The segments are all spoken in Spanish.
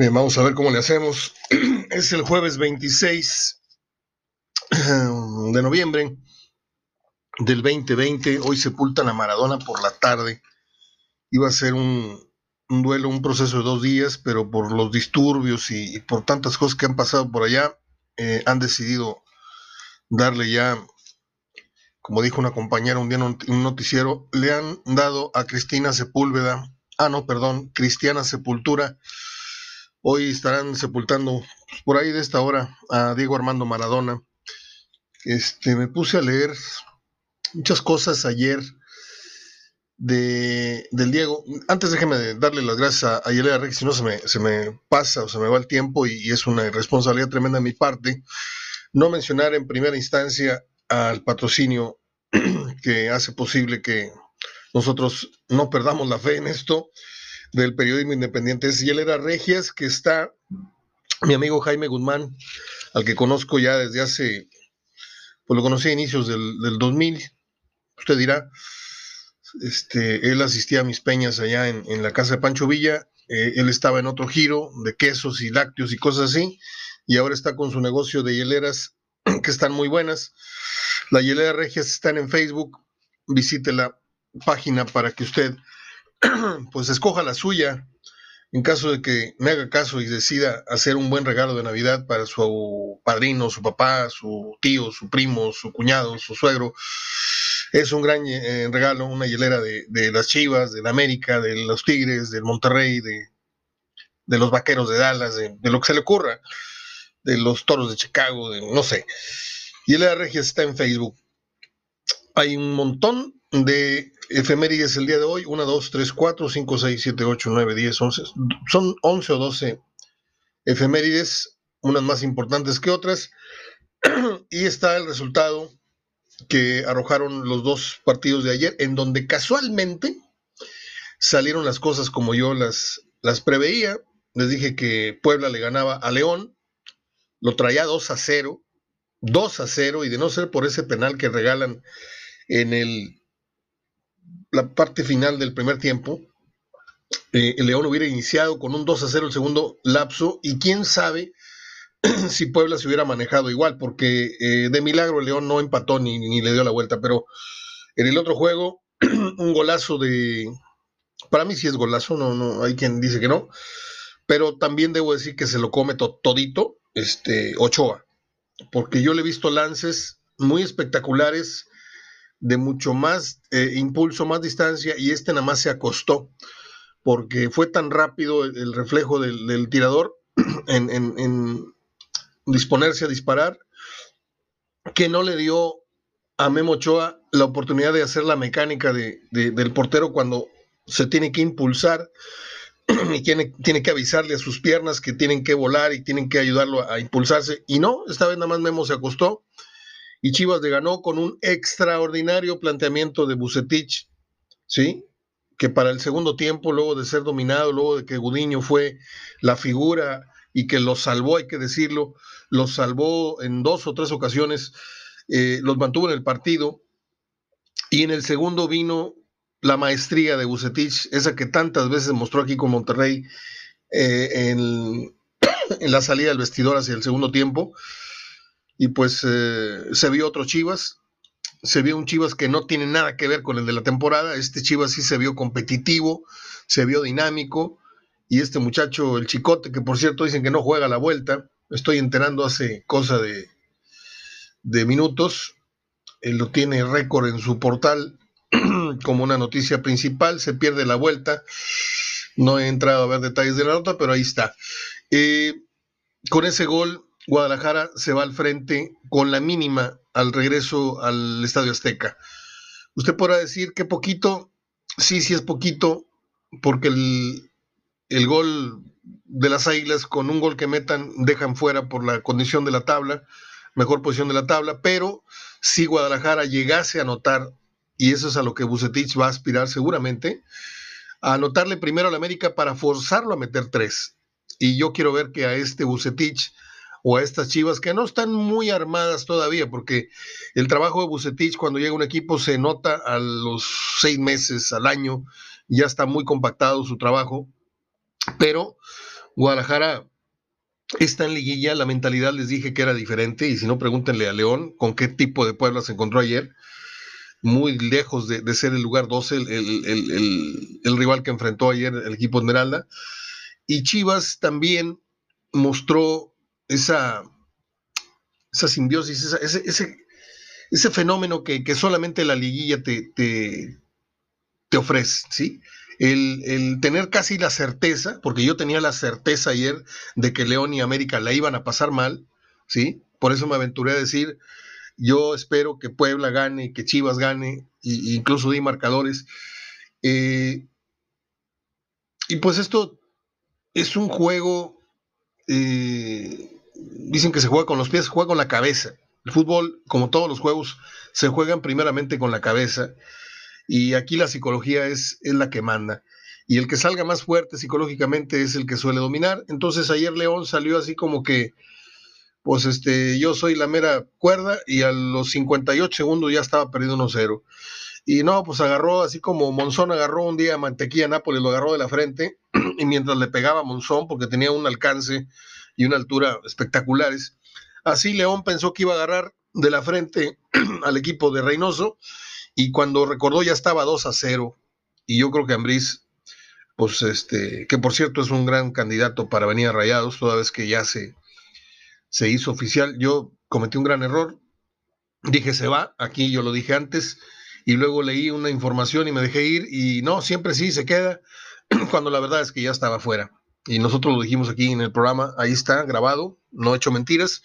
Bien, vamos a ver cómo le hacemos. Es el jueves 26 de noviembre del 2020. Hoy sepultan a Maradona por la tarde. Iba a ser un, duelo, un proceso de dos días, pero por los disturbios y, por tantas cosas que han pasado por allá, eh, han decidido darle ya, como dijo una compañera un día en un noticiero, le han dado a Cristina Sepúlveda, ah no, perdón, Cristiana Sepultura, Hoy estarán sepultando por ahí de esta hora a Diego Armando Maradona. Este, me puse a leer muchas cosas ayer de, del Diego. Antes déjeme darle las gracias a, Yelena Rex, si no se me, se me pasa o se me va el tiempo y, es una responsabilidad tremenda de mi parte no mencionar en primera instancia al patrocinio que hace posible que nosotros no perdamos la fe en esto del periodismo independiente. Es Yelera Regias, que está mi amigo Jaime Guzmán, al que conozco ya desde hace, pues lo conocí a inicios del, del 2000, usted dirá, este, él asistía a mis peñas allá en, la casa de Pancho Villa, eh, él estaba en otro giro de quesos y lácteos y cosas así, y ahora está con su negocio de hieleras que están muy buenas. La hielera Regias están en Facebook, visite la página para que usted pues escoja la suya en caso de que me haga caso y decida hacer un buen regalo de Navidad para su padrino, su papá, su tío, su primo, su cuñado, su suegro. Es un gran eh, regalo, una hielera de, las Chivas, de la América, de los Tigres, del Monterrey, de, los Vaqueros de Dallas, de, lo que se le ocurra, de los Toros de Chicago, de no sé. Hielera Regia está en Facebook. Hay un montón de efemérides el día de hoy. 1, 2, 3, 4, 5, 6, 7, 8, 9, 10, 11. Son 11 o 12 efemérides, unas más importantes que otras. y está el resultado que arrojaron los dos partidos de ayer, en donde casualmente salieron las cosas como yo las, las preveía. Les dije que Puebla le ganaba a León, lo traía 2 a 0, 2 a 0, y de no ser por ese penal que regalan en el la parte final del primer tiempo, eh, el León hubiera iniciado con un 2 a 0 el segundo lapso y quién sabe si Puebla se hubiera manejado igual, porque eh, de milagro el León no empató ni, ni, le dio la vuelta, pero en el otro juego, un golazo de... Para mí sí es golazo, no, no, hay quien dice que no, pero también debo decir que se lo come todito este, Ochoa, porque yo le he visto lances muy espectaculares de mucho más eh, impulso, más distancia, y este nada más se acostó, porque fue tan rápido el, reflejo del, tirador en, disponerse a disparar, que no le dio a Memo Ochoa la oportunidad de hacer la mecánica de, del portero cuando se tiene que impulsar y tiene, tiene que avisarle a sus piernas que tienen que volar y tienen que ayudarlo a impulsarse. Y no, esta vez nada más Memo se acostó y Chivas le ganó con un extraordinario planteamiento de Bucetich, ¿sí? Que para el segundo tiempo, luego de ser dominado, luego de que Gudiño fue la figura y que los salvó, hay que decirlo, los salvó en dos o tres ocasiones, eh, los mantuvo en el partido. Y en el segundo vino la maestría de Bucetich, esa que tantas veces mostró aquí con Monterrey eh, en la salida del vestidor hacia el segundo tiempo y pues eh, se vio otro Chivas, se vio un Chivas que no tiene nada que ver con el de la temporada, este Chivas sí se vio competitivo, se vio dinámico, y este muchacho, el Chicote, que por cierto dicen que no juega la vuelta, estoy enterando hace cosa de, de minutos, él lo tiene récord en su portal como una noticia principal, se pierde la vuelta, no he entrado a ver detalles de la nota, pero ahí está. Eh, con ese gol Guadalajara se va al frente con la mínima al regreso al Estadio Azteca. Usted podrá decir que poquito, sí, sí es poquito, porque el, el gol de las Águilas, con un gol que metan, dejan fuera por la condición de la tabla, mejor posición de la tabla, pero si Guadalajara llegase a anotar, y eso es a lo que Bucetich va a aspirar seguramente, a anotarle primero al América para forzarlo a meter tres. Y yo quiero ver que a este Bucetich o a estas Chivas que no están muy armadas todavía, porque el trabajo de Bucetich cuando llega un equipo se nota a los seis meses, al año, ya está muy compactado su trabajo, pero Guadalajara está en liguilla, la mentalidad les dije que era diferente y si no pregúntenle a León con qué tipo de Puebla se encontró ayer, muy lejos de, ser el lugar 12, el, rival que enfrentó ayer el equipo Esmeralda. Y Chivas también mostró esa, esa simbiosis, ese, ese, ese, fenómeno que, solamente la liguilla te, te, te ofrece, ¿sí? el, tener casi la certeza, porque yo tenía la certeza ayer de que León y América la iban a pasar mal, ¿sí? Por eso me aventuré a decir, yo espero que Puebla gane, que Chivas gane, e incluso di marcadores. Eh, y pues esto es un juego, eh, dicen que se juega con los pies, se juega con la cabeza. El fútbol, como todos los juegos, se juegan primeramente con la cabeza. Y aquí la psicología es, es la que manda. Y el que salga más fuerte psicológicamente es el que suele dominar. Entonces ayer León salió así como que, pues este, yo soy la mera cuerda y a los 58 segundos ya estaba perdiendo 1-0. Y no, pues agarró así como Monzón agarró un día a Mantequilla Nápoles, lo agarró de la frente y mientras le pegaba a Monzón, porque tenía un alcance y una altura espectaculares, así León pensó que iba a agarrar de la frente al equipo de Reynoso y cuando recordó ya estaba 2 a 0. Y yo creo que Ambriz, pues este, que por cierto es un gran candidato para venir a Rayados, toda vez que ya se, se hizo oficial. Yo cometí un gran error. Dije se va, aquí yo lo dije antes, y luego leí una información y me dejé ir, y no, siempre sí se queda, cuando la verdad es que ya estaba fuera. Y nosotros lo dijimos aquí en el programa, ahí está, grabado, no he hecho mentiras.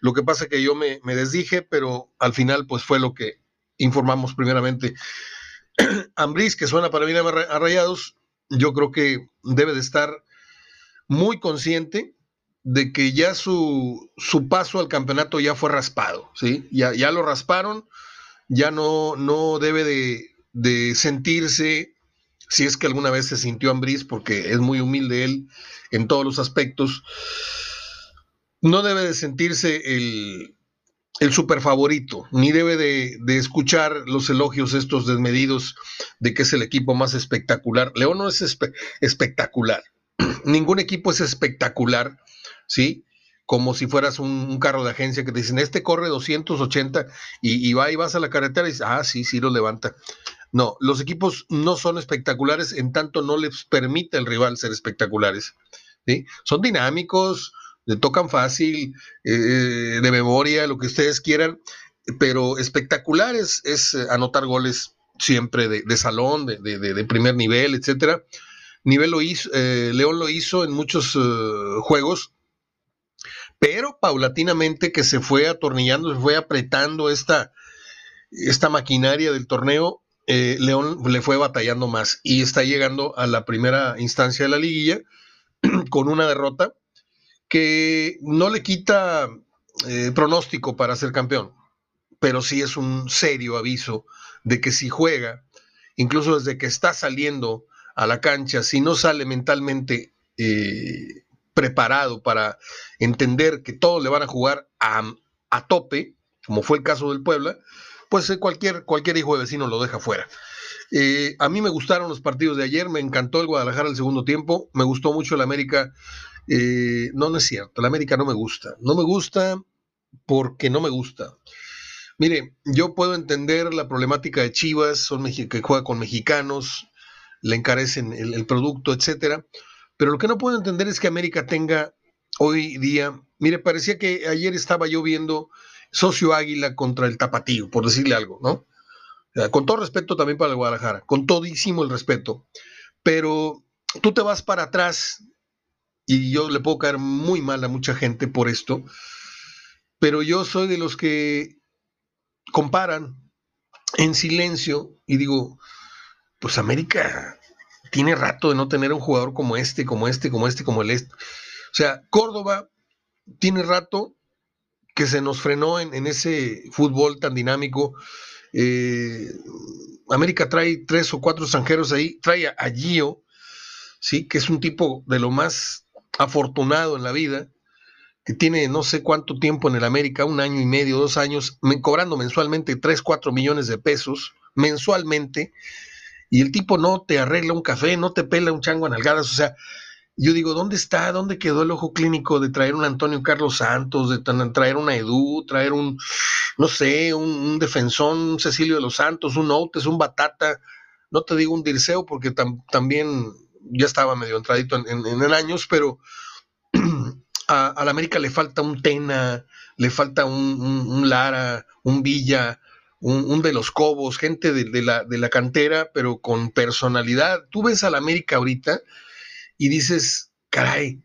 Lo que pasa es que yo me, me desdije, pero al final pues fue lo que, informamos primeramente. Ambris, que suena para bien a Rayados, yo creo que debe de estar muy consciente de que ya su, su paso al campeonato ya fue raspado, ¿sí? Ya, ya lo rasparon, ya no, no debe de, de sentirse, si es que alguna vez se sintió Ambris, porque es muy humilde él en todos los aspectos, no debe de sentirse el, el super favorito, ni debe de, escuchar los elogios estos desmedidos de que es el equipo más espectacular. León no es espectacular. Ningún equipo es espectacular, ¿sí? Como si fueras un, carro de agencia que te dicen, este corre 280 y, y, va y vas a la carretera y dices, ah, sí, sí lo levanta. No, los equipos no son espectaculares en tanto no les permite el rival ser espectaculares. ¿sí? Son dinámicos, le tocan fácil, eh, de memoria, lo que ustedes quieran, pero espectacular es, eh, anotar goles siempre de, salón, de, primer nivel, etcétera. Nivel lo hizo, eh, León lo hizo en muchos juegos, pero paulatinamente que se fue atornillando, se fue apretando esta, esta maquinaria del torneo, León le fue batallando más y está llegando a la primera instancia de la liguilla con una derrota que no le quita eh, pronóstico para ser campeón, pero sí es un serio aviso de que si juega, incluso desde que está saliendo a la cancha, si no sale mentalmente eh, preparado para entender que todos le van a jugar a, tope, como fue el caso del Puebla, pues eh, cualquier, cualquier hijo de vecino lo deja fuera. a mí me gustaron los partidos de ayer, me encantó el Guadalajara el segundo tiempo, me gustó mucho el América eh, no, no es cierto. La América no me gusta. No me gusta porque no me gusta. Mire, yo puedo entender la problemática de Chivas, son que juega con mexicanos, le encarecen el, producto, etcétera. Pero lo que no puedo entender es que América tenga hoy día, mire, parecía que ayer estaba yo viendo Socio Águila contra el Tapatío, por decirle algo, ¿no? con todo respeto también para el Guadalajara, con todísimo el respeto. Pero tú te vas para atrás y yo le puedo caer muy mal a mucha gente por esto, pero yo soy de los que comparan en silencio y digo, pues América tiene rato de no tener un jugador como este, como este, como este, como el este. O sea, Córdoba tiene rato que se nos frenó en, ese fútbol tan dinámico. Eh, América trae tres o cuatro extranjeros ahí, trae a Gio, ¿sí? que es un tipo de lo más afortunado en la vida, que tiene no sé cuánto tiempo en el América, un año y medio, dos años, cobrando mensualmente 3, 4 millones de pesos, mensualmente, y el tipo no te arregla un café, no te pela un chango a nalgadas, o sea, yo digo, ¿dónde está? ¿Dónde quedó el ojo clínico de traer un Antonio Carlos Santos, de traer una Edu, traer un, no sé, un, defensor, un Cecilio de los Santos, un Outes, un Batata? No te digo un Dirceo porque también ya estaba medio entradito en, en, años, pero a, la América le falta un Tena, le falta un, Lara, un Villa, un, de los Cobos, gente de, la, de la cantera, pero con personalidad. Tú ves a la América ahorita y dices, caray,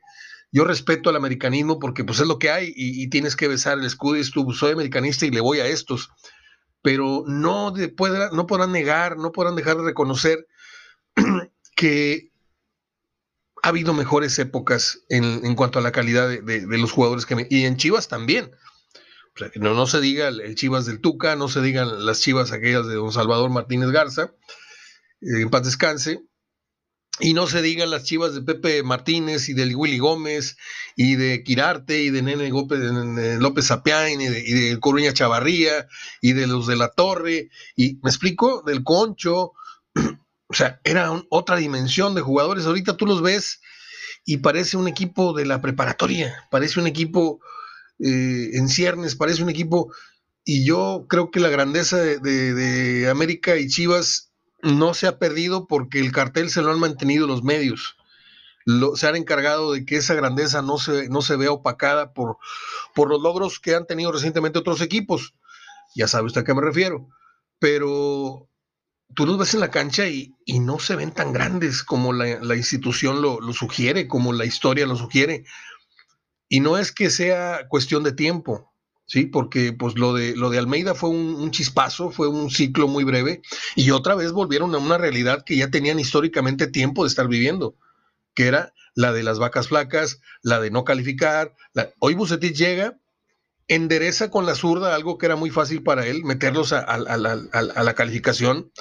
yo respeto al americanismo porque pues es lo que hay y, tienes que besar el escudo y tú, soy americanista y le voy a estos. Pero no, no podrán negar, no podrán dejar de reconocer que ha habido mejores épocas en, cuanto a la calidad de, los jugadores que y en Chivas también. No, no se diga el, Chivas del Tuca, no se digan las Chivas aquellas de don Salvador Martínez Garza, eh, en paz descanse, y no se digan las chivas de Pepe Martínez y de Willy Gómez y de Quirarte y de Nene de López Sapián y de, Coruña Chavarría y de los de la Torre y me explico, del Concho. O sea, era otra dimensión de jugadores. Ahorita tú los ves y parece un equipo de la preparatoria, parece un equipo eh, en ciernes, parece un equipo. Y yo creo que la grandeza de América y Chivas no se ha perdido porque el cartel se lo han mantenido los medios. se han encargado de que esa grandeza no se, no se vea opacada por, por los logros que han tenido recientemente otros equipos. Ya sabe usted a qué me refiero. Pero tú los ves en la cancha y, no se ven tan grandes como la, institución lo, lo, sugiere, como la historia lo sugiere. Y no es que sea cuestión de tiempo. ¿Sí? Porque pues lo de, lo de Almeida fue un, chispazo, fue un ciclo muy breve y otra vez volvieron a una realidad que ya tenían históricamente tiempo de estar viviendo, que era la de las vacas flacas, la de no calificar. Hoy Bucetich llega, endereza con la zurda algo que era muy fácil para él, meterlos a, la calificación.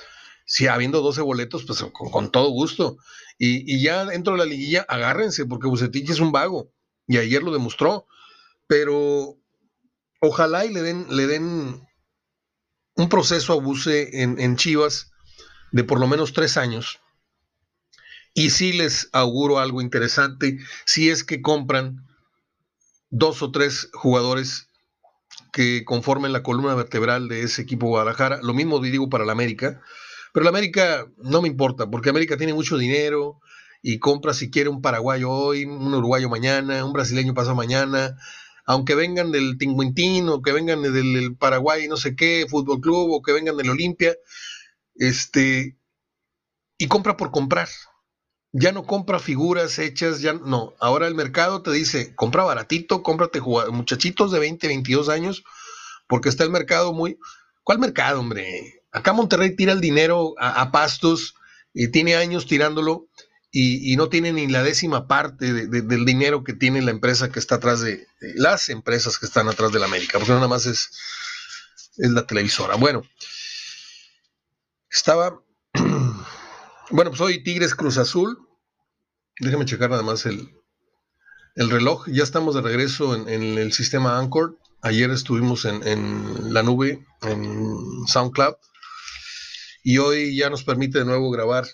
Si habiendo 12 boletos, pues con, todo gusto. Y, y, ya dentro de la liguilla, agárrense, porque Bucetich es un vago. Y ayer lo demostró. Pero ojalá y le den, le den un proceso a Buse en, Chivas de por lo menos tres años. Y sí les auguro algo interesante, si es que compran dos o tres jugadores que conformen la columna vertebral de ese equipo Guadalajara. Lo mismo digo para la América. Pero la América no me importa, porque América tiene mucho dinero y compra si quiere un paraguayo hoy, un uruguayo mañana, un brasileño pasado mañana, aunque vengan del Tinguintín o que vengan del Paraguay, no sé qué, Fútbol Club o que vengan del Olimpia, este, y compra por comprar. Ya no compra figuras hechas, ya no. Ahora el mercado te dice, compra baratito, cómprate muchachitos de 20, 22 años, porque está el mercado muy... ¿Cuál mercado, hombre? Acá Monterrey tira el dinero a, a pastos, y tiene años tirándolo y, no tiene ni la décima parte del dinero que tiene la empresa que está atrás de, las empresas que están atrás de la América, porque nada más es, es la televisora. Bueno, estaba, bueno, pues hoy Tigres Cruz Azul, déjame checar nada más el, el reloj, ya estamos de regreso en, el sistema Anchor, ayer estuvimos en, en la nube, en SoundCloud, y hoy ya nos permite de nuevo grabar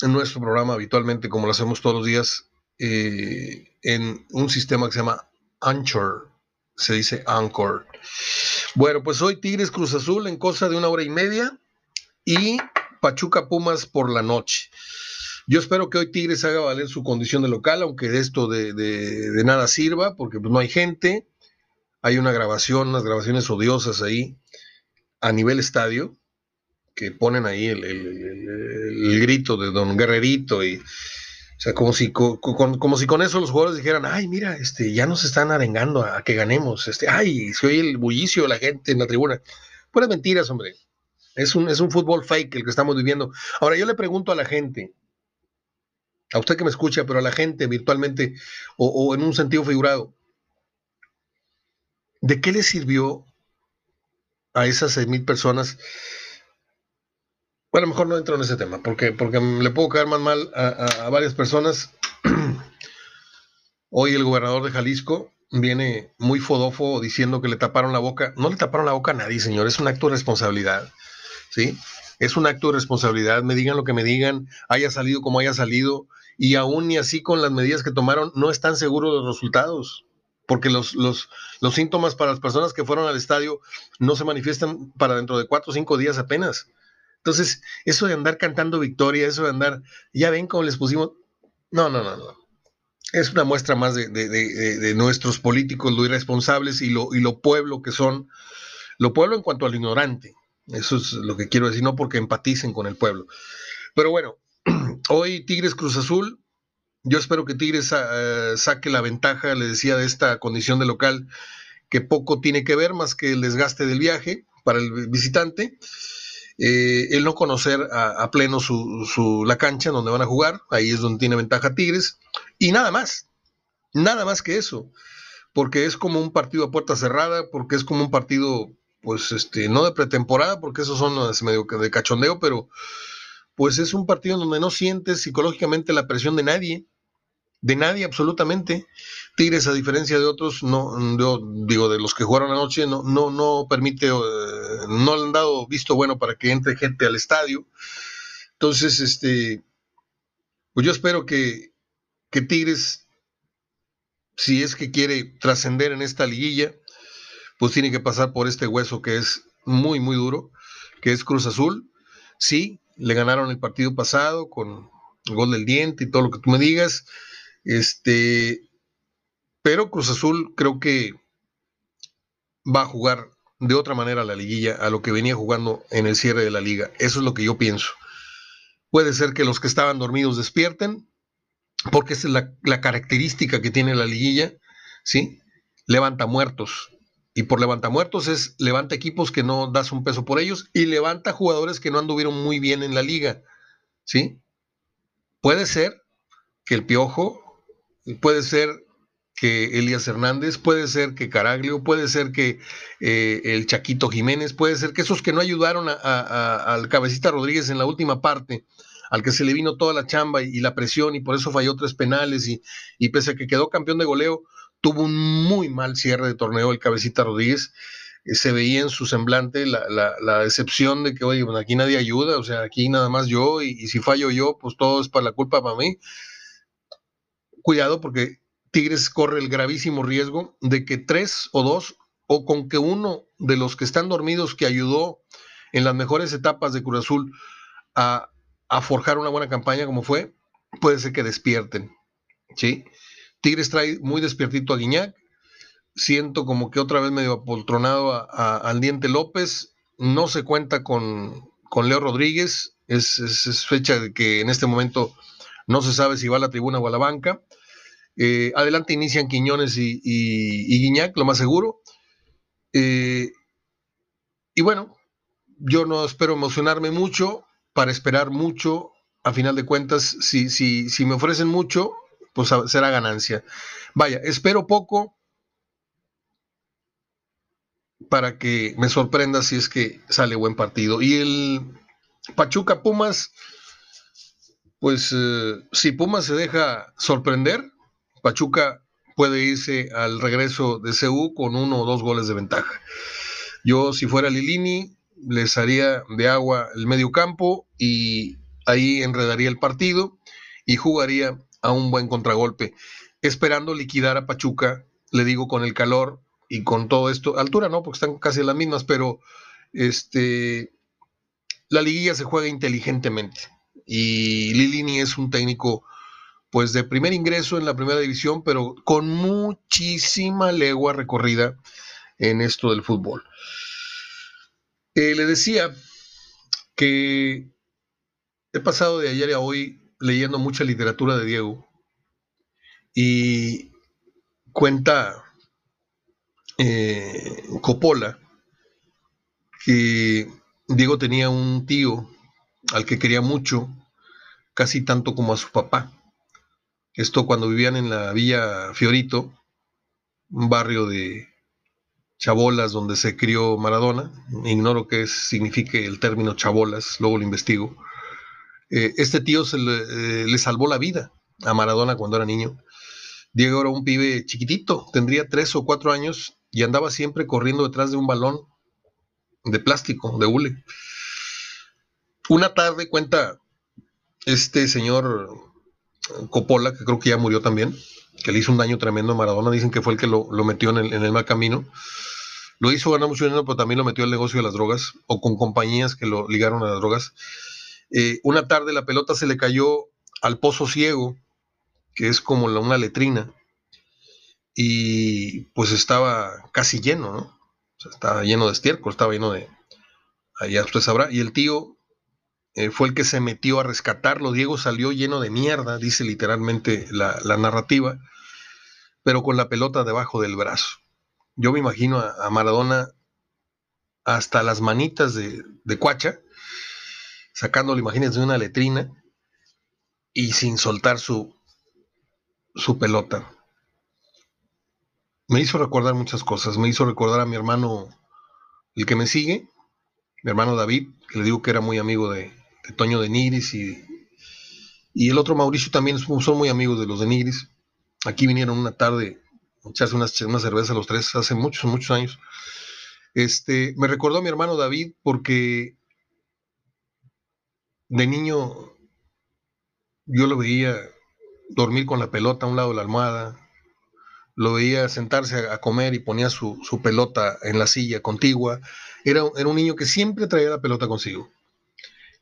en nuestro programa habitualmente, como lo hacemos todos los días, eh, en un sistema que se llama Anchor. Se dice Anchor. Bueno, pues hoy Tigres Cruz Azul en cosa de una hora y media y Pachuca Pumas por la noche. Yo espero que hoy Tigres haga valer su condición de local, aunque de esto de, de nada sirva, porque pues, no hay gente. Hay una grabación, unas grabaciones odiosas ahí a nivel estadio que ponen ahí el, grito de Don Guerrerito y o sea, como si con, como si con eso los jugadores dijeran, ay, mira, este, ya nos están arengando a, que ganemos, este, ay, se oye el bullicio de la gente en la tribuna. Puras mentiras, hombre. Es un, es un fútbol fake el que estamos viviendo. Ahora, yo le pregunto a la gente, a usted que me escucha, pero a la gente virtualmente o, o en un sentido figurado, ¿de qué le sirvió a esas seis mil personas bueno, mejor no entro en ese tema, porque, porque le puedo caer más mal a, varias personas. Hoy el gobernador de Jalisco viene muy fodofo diciendo que le taparon la boca. No le taparon la boca a nadie, señor, es un acto de responsabilidad. ¿sí? es un acto de responsabilidad, me digan lo que me digan, haya salido como haya salido, y aún ni así con las medidas que tomaron, no están seguros los resultados, porque los, los, los síntomas para las personas que fueron al estadio no se manifiestan para dentro de cuatro o cinco días apenas. Entonces, eso de andar cantando victoria, eso de andar, ya ven cómo les pusimos, no, no, no, no. Es una muestra más de, de, de, de nuestros políticos, lo irresponsables y lo, y lo pueblo que son, lo pueblo en cuanto al ignorante, eso es lo que quiero decir, no porque empaticen con el pueblo. Pero bueno, hoy Tigres Cruz Azul, yo espero que Tigres uh, saque la ventaja, le decía, de esta condición de local, que poco tiene que ver más que el desgaste del viaje para el visitante. Eh, el no conocer a, pleno su, su, la cancha donde van a jugar, ahí es donde tiene ventaja Tigres, y nada más, nada más que eso, porque es como un partido a puerta cerrada, porque es como un partido pues este, no de pretemporada, porque esos son medio de cachondeo, pero pues es un partido donde no sientes psicológicamente la presión de nadie, de nadie absolutamente. Tigres, a diferencia de otros, no, yo digo, de los que jugaron anoche, no, no, no permite, eh, no han dado visto bueno para que entre gente al estadio. Entonces, este, pues yo espero que, que Tigres, si es que quiere trascender en esta liguilla, pues tiene que pasar por este hueso que es muy, muy duro, que es Cruz Azul. Sí, le ganaron el partido pasado con el gol del diente y todo lo que tú me digas. Este, pero Cruz Azul creo que va a jugar de otra manera la liguilla a lo que venía jugando en el cierre de la liga. Eso es lo que yo pienso. Puede ser que los que estaban dormidos despierten, porque esa es la, la característica que tiene la liguilla, ¿sí? Levanta muertos, y por levanta muertos es levanta equipos que no das un peso por ellos y levanta jugadores que no anduvieron muy bien en la liga. ¿Sí? Puede ser que el Piojo, puede ser que Elías Hernández, puede ser que Caraglio, puede ser que eh, el Chaquito Jiménez, puede ser que esos que no ayudaron a, al cabecita Rodríguez en la última parte, al que se le vino toda la chamba y, la presión y por eso falló tres penales y, y pese a que quedó campeón de goleo, tuvo un muy mal cierre de torneo el cabecita Rodríguez. Eh, se veía en su semblante la, la, la decepción de que, oye, bueno, aquí nadie ayuda, o sea, aquí nada más yo, y, y, si fallo yo, pues todo es para la culpa para mí. Cuidado, porque Tigres corre el gravísimo riesgo de que tres o dos, o con que uno de los que están dormidos que ayudó en las mejores etapas de Cruz Azul a, forjar una buena campaña como fue, puede ser que despierten. ¿Sí? Tigres trae muy despiertito a Guiñac. Siento como que otra vez medio apoltronado a, a, al Diente López. No se cuenta con, con Leo Rodríguez. Es, es, fecha de que en este momento no se sabe si va a la tribuna o a la banca. Eh, adelante inician Quiñones y, Guiñac, lo más seguro. Eh, y bueno, yo no espero emocionarme mucho para esperar mucho. A final de cuentas, si me ofrecen mucho, pues será ganancia. Vaya, espero poco para que me sorprenda si es que sale buen partido. Y el Pachuca Pumas, pues eh, si Pumas se deja sorprender, Pachuca puede irse al regreso de CU con uno o dos goles de ventaja. Yo, si fuera Lilini, les haría de agua el medio campo y ahí enredaría el partido y jugaría a un buen contragolpe, esperando liquidar a Pachuca, le digo, con el calor y con todo esto, altura no, porque están casi las mismas, pero este, la liguilla se juega inteligentemente y Lilini es un técnico pues de primer ingreso en la primera división, pero con muchísima legua recorrida en esto del fútbol. Eh, le decía que he pasado de ayer a hoy leyendo mucha literatura de Diego y cuenta eh, Coppola que Diego tenía un tío al que quería mucho, casi tanto como a su papá. Esto cuando vivían en la Villa Fiorito, un barrio de Chabolas donde se crió Maradona. Ignoro qué signifique el término Chabolas, luego lo investigo eh, este tío se le, eh, le, salvó la vida a Maradona cuando era niño. Diego era un pibe chiquitito, tendría tres o cuatro años y andaba siempre corriendo detrás de un balón de plástico, de hule. Una tarde cuenta este señor Coppola, que creo que ya murió también, que le hizo un daño tremendo a Maradona, dicen que fue el que lo, metió en el, mal camino. Lo hizo ganar mucho dinero, pero también lo metió al negocio de las drogas, o con compañías que lo ligaron a las drogas. Eh, una tarde la pelota se le cayó al pozo ciego, que es como una letrina, y pues estaba casi lleno, ¿no? estaba lleno de estiércol, estaba lleno de, allá usted sabrá, y el tío eh, fue el que se metió a rescatarlo. Diego salió lleno de mierda, dice literalmente la, narrativa, pero con la pelota debajo del brazo. Yo me imagino a, Maradona hasta las manitas de, de Cuacha, sacándolo, imagínense, de una letrina y sin soltar su, su pelota. Me hizo recordar muchas cosas, me hizo recordar a mi hermano, el que me sigue, mi hermano David, que le digo que era muy amigo de, de Toño de Nigris y, y el otro Mauricio también son muy amigos de los de Nigris. Aquí vinieron una tarde a echarse una, una cerveza los tres hace muchos, muchos años. Este, me recordó a mi hermano David porque de niño yo lo veía dormir con la pelota a un lado de la almohada, lo veía sentarse a, comer y ponía su, su, pelota en la silla contigua. Era, era un niño que siempre traía la pelota consigo.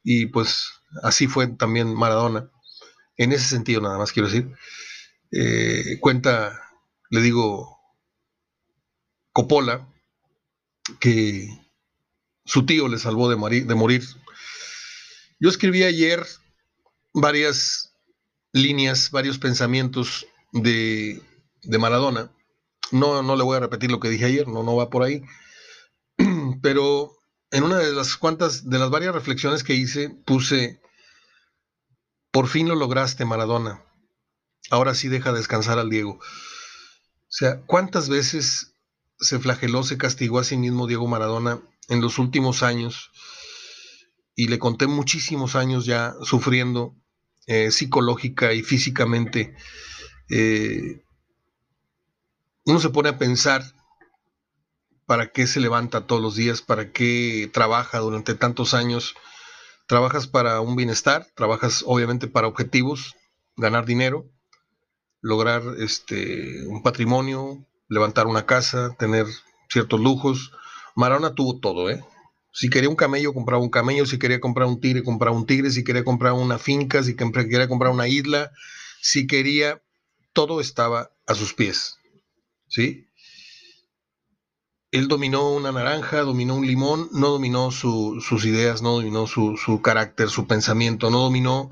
Y pues así fue también Maradona. En ese sentido, nada más quiero decir. Eh, cuenta, le digo, Coppola, que su tío le salvó de morir, de morir. Yo escribí ayer varias líneas, varios pensamientos de, de Maradona. No, no le voy a repetir lo que dije ayer, no, no va por ahí. Pero en una de las cuantas, de las varias reflexiones que hice, puse, por fin lo lograste, Maradona. Ahora sí deja descansar al Diego. O sea, ¿cuántas veces se flageló, se castigó a sí mismo Diego Maradona en los últimos años? Y le conté muchísimos años ya sufriendo eh, psicológica y físicamente. Eh, uno se pone a pensar para qué se levanta todos los días, para qué trabaja durante tantos años. Trabajas para un bienestar, trabajas obviamente para objetivos, ganar dinero, lograr este, un patrimonio, levantar una casa, tener ciertos lujos. Marona tuvo todo, ¿eh? Si quería un camello, compraba un camello. Si quería comprar un tigre, compraba un tigre. Si quería comprar una finca, si quería comprar una isla, si quería, todo estaba a sus pies. ¿Sí? Él dominó una naranja, dominó un limón, no dominó sus ideas, no dominó su, carácter, su pensamiento, no dominó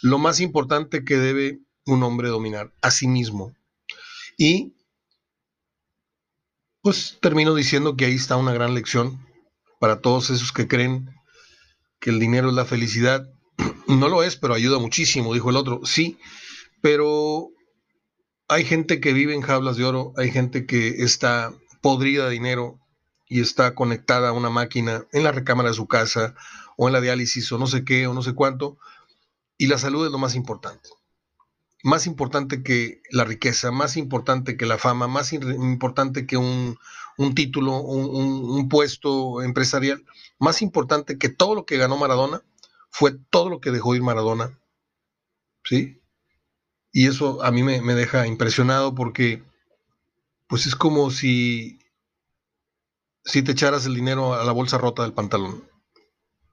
lo más importante que debe un hombre dominar, a sí mismo. Y pues termino diciendo que ahí está una gran lección para todos esos que creen que el dinero es la felicidad. No lo es, pero ayuda muchísimo, dijo el otro. Sí, pero hay gente que vive en jaulas de oro, hay gente que está podrida de dinero y está conectada a una máquina en la recámara de su casa o en la diálisis o no sé qué o no sé cuánto. Y la salud es lo más importante. Más importante que la riqueza, más importante que la fama, más importante que un, título, un, puesto empresarial, más importante que todo lo que ganó Maradona, fue todo lo que dejó ir Maradona. ¿Sí? Y eso a mí me, me deja impresionado porque pues es como si, si te echaras el dinero a la bolsa rota del pantalón.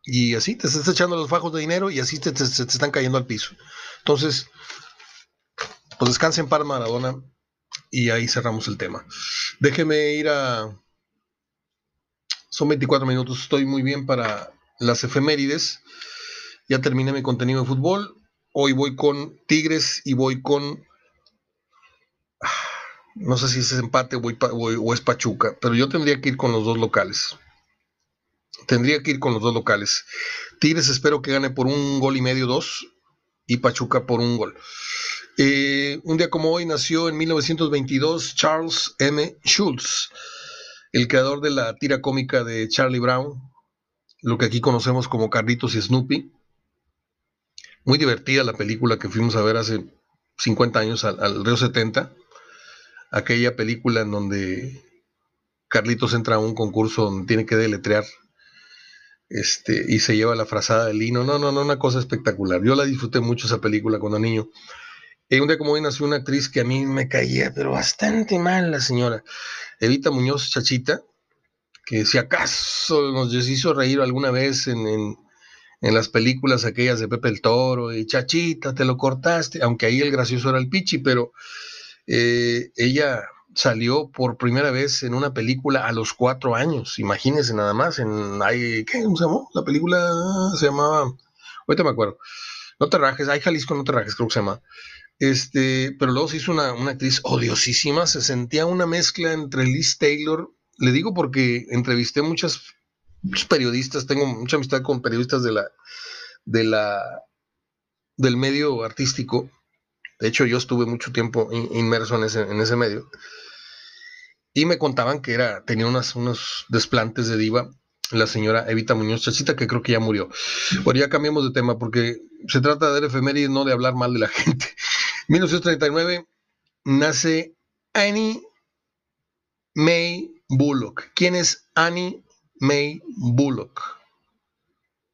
Y así te estás echando los fajos de dinero y así te, están cayendo al piso. Entonces, pues descansen para Maradona y ahí cerramos el tema. Déjeme ir a... Son 24 minutos, estoy muy bien para las efemérides. Ya terminé mi contenido de fútbol. Hoy voy con Tigres y voy con no sé si es empate o, es Pachuca, pero yo tendría que ir con los dos locales. Tendría que ir con los dos locales. Tigres espero que gane por un gol y medio, dos, y Pachuca por un gol. Eh, un día como hoy nació en 1922 Charles M. Schulz, el creador de la tira cómica de Charlie Brown, lo que aquí conocemos como Carlitos y Snoopy. Muy divertida la película que fuimos a ver hace 50 años al, al Río 70 aquella película en donde Carlitos entra a un concurso donde tiene que deletrear este, y se lleva la frazada de lino. No, no, no, una cosa espectacular. Yo la disfruté mucho esa película cuando niño. Y un día como hoy nació una actriz que a mí me caía, pero bastante mal la señora. Evita Muñoz Chachita, que si acaso nos hizo reír alguna vez en, en, las películas aquellas de Pepe el Toro, y Chachita, te lo cortaste, aunque ahí el gracioso era el Pichi, pero eh, ella salió por primera vez en una película a los cuatro años, imagínense nada más, en, ¿qué se llamó? La película se llamaba, ahorita me acuerdo, No te rajes, hay Jalisco, no te rajes, creo que se llama. Este, pero luego se hizo una, actriz odiosísima, se sentía una mezcla entre Liz Taylor, le digo porque entrevisté muchas, periodistas, tengo mucha amistad con periodistas de la, de la, del medio artístico, de hecho yo estuve mucho tiempo inmerso en ese, en ese medio, y me contaban que era, tenía unas, unos desplantes de diva la señora Evita Muñoz Chachita, que creo que ya murió. Bueno, ya cambiamos de tema porque se trata de efemérides, no de hablar mal de la gente. 1939 nace Annie May Bullock. ¿Quién es Annie May Bullock?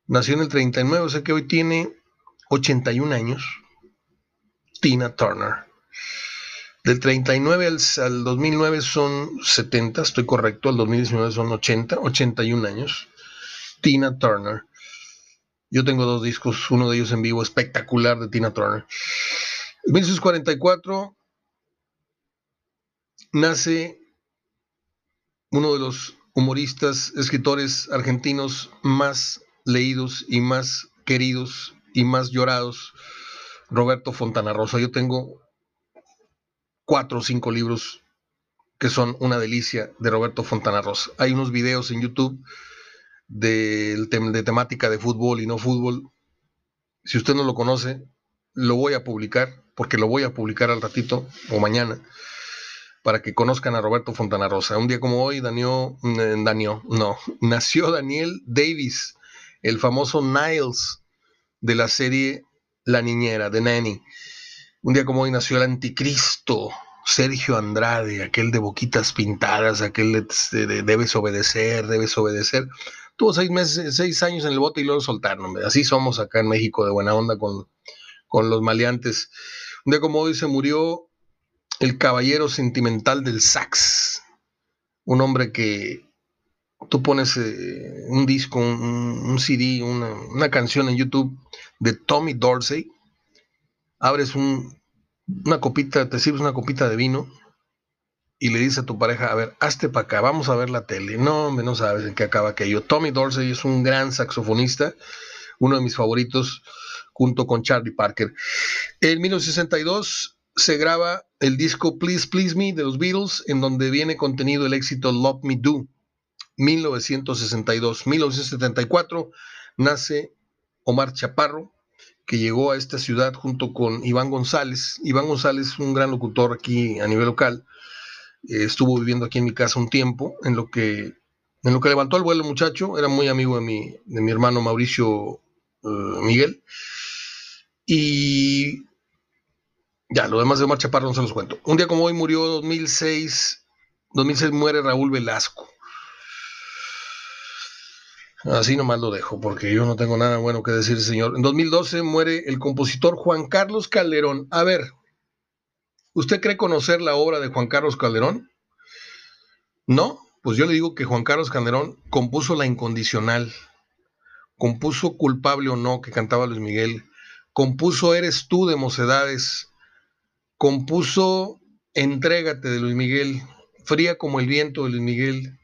Nació en el 39, o sea que hoy tiene 81 años. Tina Turner. Del 39 al, 2009 son 70, estoy correcto, al 2019 son 80, 81 años. Tina Turner. Yo tengo dos discos, uno de ellos en vivo espectacular de Tina Turner. En 1944 nace uno de los humoristas, escritores argentinos más leídos y más queridos y más llorados, Roberto Fontana Rosa. Yo tengo cuatro o cinco libros que son una delicia de Roberto Fontana Rosa. Hay unos videos en YouTube de, de temática de fútbol y no fútbol. Si usted no lo conoce, lo voy a publicar, porque lo voy a publicar al ratito o mañana, para que conozcan a Roberto Fontana Rosa. Un día como hoy, Daniel, mm, Daniel, no, nació Daniel Davis, el famoso Niles de la serie La Niñera, de Nanny. Un día como hoy nació el anticristo, Sergio Andrade, aquel de boquitas pintadas, aquel de, debes obedecer, debes obedecer. Tuvo seis meses, seis años en el bote y luego soltaron. Así somos acá en México de buena onda con, con los maleantes. Un día como hoy se murió el caballero sentimental del sax, un hombre que tú pones eh, un disco, un, CD, una, canción en YouTube de Tommy Dorsey abres una copita, te sirves una copita de vino y le dices a tu pareja, a ver, hazte para acá, vamos a ver la tele. No, hombre, no sabes en qué acaba aquello. Tommy Dorsey es un gran saxofonista, uno de mis favoritos, junto con Charlie Parker. En 1962 se graba el disco Please Please Me de los Beatles, en donde viene contenido el éxito Love Me Do. 1962. 1974 nace Omar Chaparro, que llegó a esta ciudad junto con Iván González. Iván González, un gran locutor aquí a nivel local, eh, estuvo viviendo aquí en mi casa un tiempo, en lo que, en lo que levantó el vuelo el muchacho, era muy amigo de mi, de mi hermano Mauricio eh, Miguel. Y ya, lo demás de Omar Chaparro no se los cuento. Un día como hoy murió 2006, 2006 muere Raúl Velasco. Así nomás lo dejo, porque yo no tengo nada bueno que decir, señor. En 2012 muere el compositor Juan Carlos Calderón. A ver, ¿usted cree conocer la obra de Juan Carlos Calderón? ¿No? Pues yo le digo que Juan Carlos Calderón compuso La Incondicional, compuso Culpable o No, que cantaba Luis Miguel, compuso Eres tú de Mocedades, compuso Entrégate de Luis Miguel, Fría como el viento de Luis Miguel,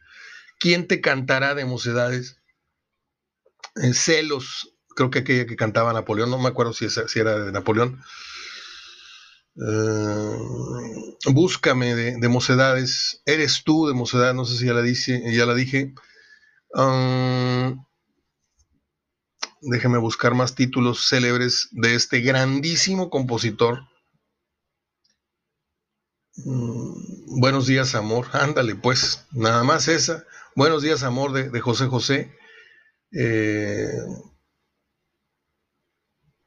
¿Quién te cantará de Mocedades? Celos, creo que aquella que cantaba Napoleón, no me acuerdo si, era de Napoleón. Eh, búscame de, mocedades, eres tú de mocedades, no sé si ya la, dice, ya la dije. Um, déjeme buscar más títulos célebres de este grandísimo compositor. Mm, buenos días, amor. Ándale, pues, nada más esa. Buenos días, amor de, de José José. Eh,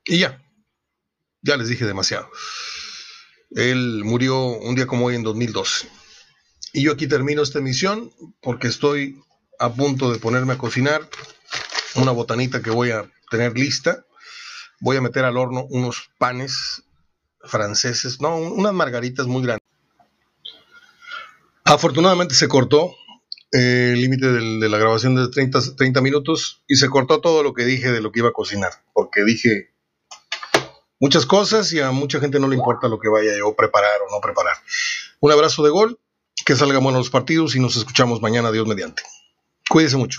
y ya, ya les dije demasiado. Él murió un día como hoy en 2012. Y yo aquí termino esta emisión porque estoy a punto de ponerme a cocinar una botanita que voy a tener lista. Voy a meter al horno unos panes franceses, no, unas margaritas muy grandes. Afortunadamente se cortó el límite de la grabación de 30, 30 minutos y se cortó todo lo que dije de lo que iba a cocinar, porque dije muchas cosas y a mucha gente no le importa lo que vaya yo a preparar o no preparar. Un abrazo de gol, que salgan buenos los partidos y nos escuchamos mañana, Dios mediante. Cuídese mucho.